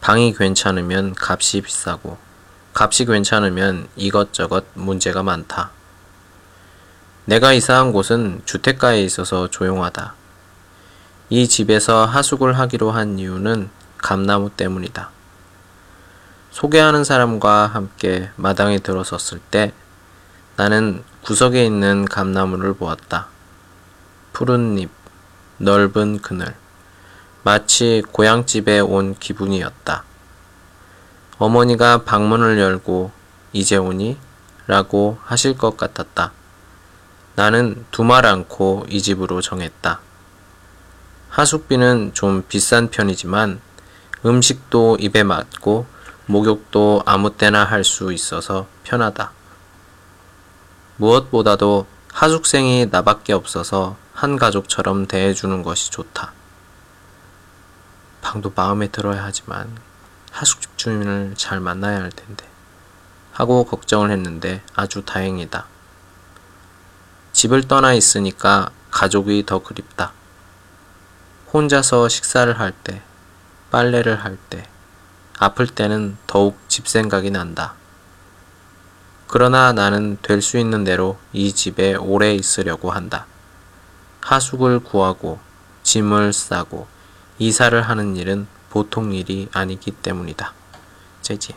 방이 괜찮으면 값이 비싸고, 값이 괜찮으면 이것저것 문제가 많다. 내가 이사한 곳은 주택가에 있어서 조용하다. 이 집에서 하숙을 하기로 한 이유는 감나무 때문이다. 소개하는 사람과 함께 마당에 들어섰을 때 나는 구석에 있는 감나무를 보았다. 푸른 잎, 넓은 그늘, 마치 고향집에 온 기분이었다. 어머니가 방문을 열고 이제 오니? 라고 하실 것 같았다. 나는 두말 않고 이 집으로 정했다. 하숙비는 좀 비싼 편이지만 음식도 입에 맞고 목욕도 아무 때나 할 수 있어서 편하다. 무엇보다도 하숙생이 나밖에 없어서 한 가족처럼 대해주는 것이 좋다. 방도 마음에 들어야 하지만 하숙집 주인을 잘 만나야 할 텐데 하고 걱정을 했는데 아주 다행이다. 집을 떠나 있으니까 가족이 더 그립다. 혼자서 식사를 할 때, 빨래를 할 때, 아플 때는 더욱 집 생각이 난다. 그러나 나는 될 수 있는 대로 이 집에 오래 있으려고 한다. 하숙을 구하고 짐을 싸고 이사를 하는 일은 보통 일이 아니기 때문이다. 재지.